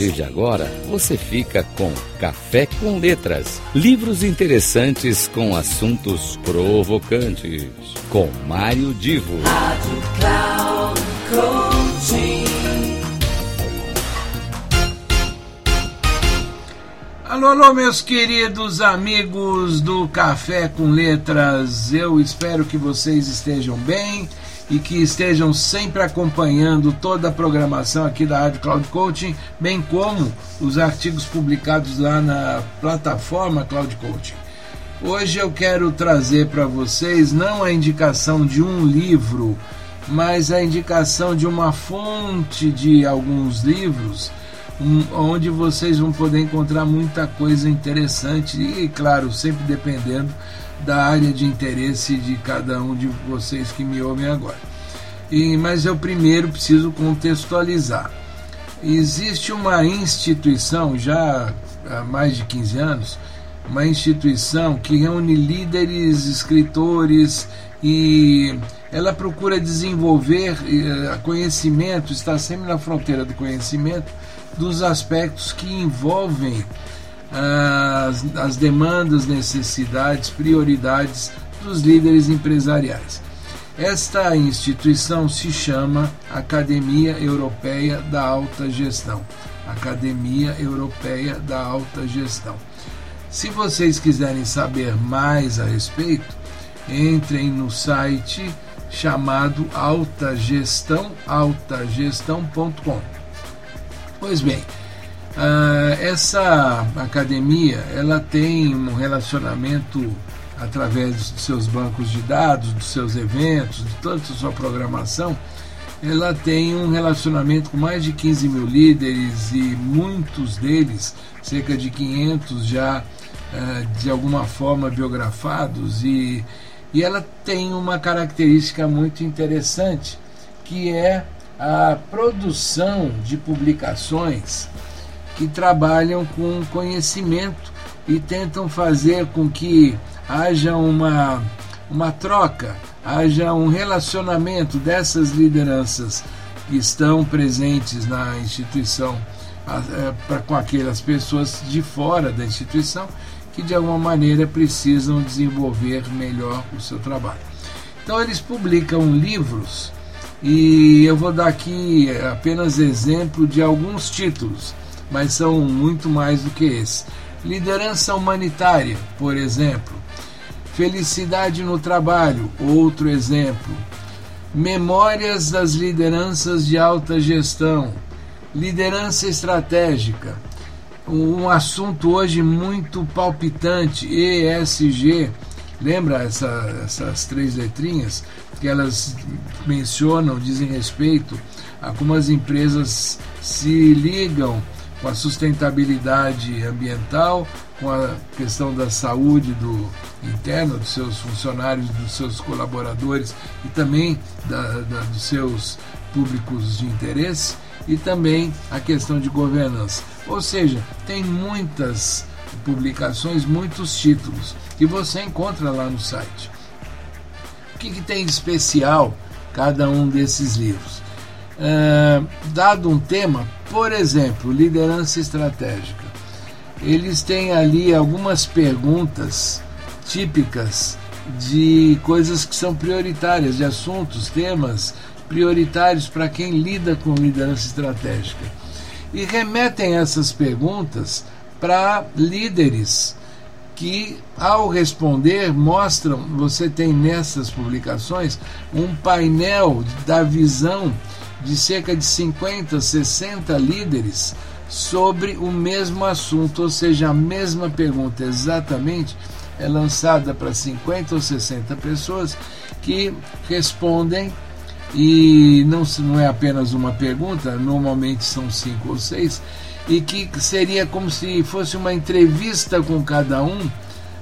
partir de agora, você fica com Café com Letras. Livros interessantes com assuntos provocantes. Com Mário Divo. Rádio Cloud Alô, alô, meus queridos amigos do Café com Letras. Eu espero que vocês estejam bem e que estejam sempre acompanhando toda a programação aqui da Rádio Cloud Coaching, bem como os artigos publicados lá na plataforma Cloud Coaching. Hoje eu quero trazer para vocês não a indicação de um livro, mas a indicação de uma fonte de alguns livros, um, onde vocês vão poder encontrar muita coisa interessante e, claro, sempre dependendo da área de interesse de cada um de vocês que me ouvem agora. E, mas eu primeiro preciso contextualizar. Existe uma instituição, já há mais de 15 anos, uma instituição que reúne líderes, escritores e ela procura desenvolver eh, conhecimento, está sempre na fronteira do conhecimento, dos aspectos que envolvem as, as demandas, necessidades, prioridades dos líderes empresariais. Esta instituição se chama Academia Europeia da Alta Gestão. Academia Europeia da Alta Gestão. Se vocês quiserem saber mais a respeito, entrem no site chamado Alta Gestão, altajestão.com. Pois bem, Uh, essa academia ela tem um relacionamento através dos seus bancos de dados, dos seus eventos, de toda a sua programação. Ela tem um relacionamento com mais de 15 mil líderes e muitos deles, cerca de 500 já uh, de alguma forma biografados. E, e ela tem uma característica muito interessante que é a produção de publicações que trabalham com conhecimento e tentam fazer com que haja uma, uma troca, haja um relacionamento dessas lideranças que estão presentes na instituição é, com aquelas pessoas de fora da instituição que de alguma maneira precisam desenvolver melhor o seu trabalho. Então eles publicam livros e eu vou dar aqui apenas exemplo de alguns títulos mas são muito mais do que esse. Liderança humanitária, por exemplo. Felicidade no trabalho, outro exemplo. Memórias das lideranças de alta gestão. Liderança estratégica. Um assunto hoje muito palpitante, ESG. Lembra essa, essas três letrinhas? Que elas mencionam, dizem respeito a como as empresas se ligam com a sustentabilidade ambiental, com a questão da saúde do interna dos seus funcionários, dos seus colaboradores e também da, da, dos seus públicos de interesse e também a questão de governança. Ou seja, tem muitas publicações, muitos títulos que você encontra lá no site. O que, que tem de especial cada um desses livros? Uh, dado um tema, por exemplo, liderança estratégica. Eles têm ali algumas perguntas típicas de coisas que são prioritárias, de assuntos, temas prioritários para quem lida com liderança estratégica. E remetem essas perguntas para líderes que, ao responder, mostram, você tem nessas publicações, um painel da visão de cerca de 50, 60 líderes sobre o mesmo assunto, ou seja, a mesma pergunta exatamente é lançada para 50 ou 60 pessoas que respondem e não, não é apenas uma pergunta, normalmente são cinco ou seis, e que seria como se fosse uma entrevista com cada um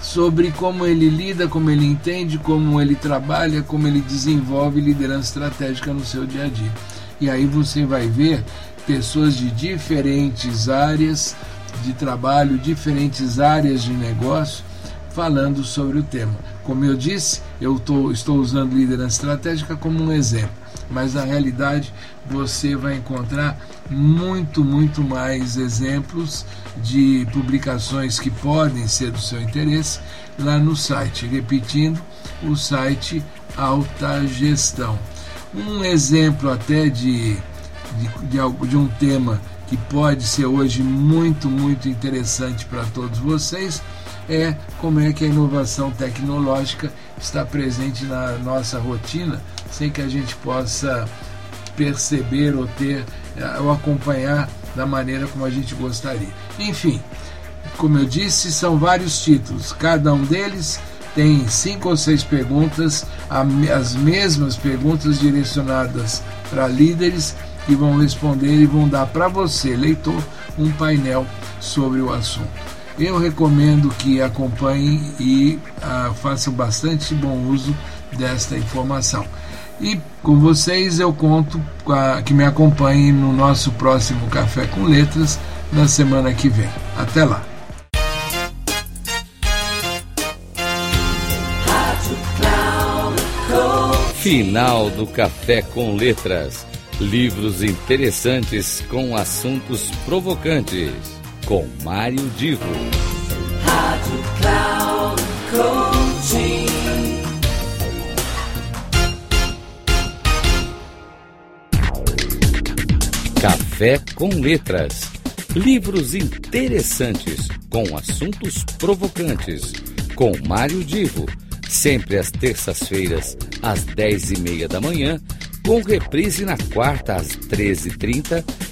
sobre como ele lida, como ele entende, como ele trabalha, como ele desenvolve liderança estratégica no seu dia a dia. E aí você vai ver pessoas de diferentes áreas de trabalho, diferentes áreas de negócio, falando sobre o tema. Como eu disse, eu tô, estou usando liderança estratégica como um exemplo, mas na realidade você vai encontrar muito, muito mais exemplos de publicações que podem ser do seu interesse lá no site. Repetindo, o site Alta Gestão. Um exemplo até de, de, de, de um tema que pode ser hoje muito, muito interessante para todos vocês é como é que a inovação tecnológica está presente na nossa rotina sem que a gente possa perceber ou ter eh, ou acompanhar da maneira como a gente gostaria. Enfim, como eu disse, são vários títulos, cada um deles tem cinco ou seis perguntas, as mesmas perguntas direcionadas para líderes que vão responder e vão dar para você, leitor, um painel sobre o assunto. Eu recomendo que acompanhem e uh, façam bastante bom uso desta informação. E com vocês eu conto a, que me acompanhem no nosso próximo Café com Letras na semana que vem. Até lá! Final do Café com Letras. Livros interessantes com assuntos provocantes. Com Mário Divo. Rádio Cloud Coaching. Café com Letras. Livros interessantes com assuntos provocantes. Com Mário Divo. Sempre às terças-feiras, às dez e meia da manhã, com reprise na quarta às treze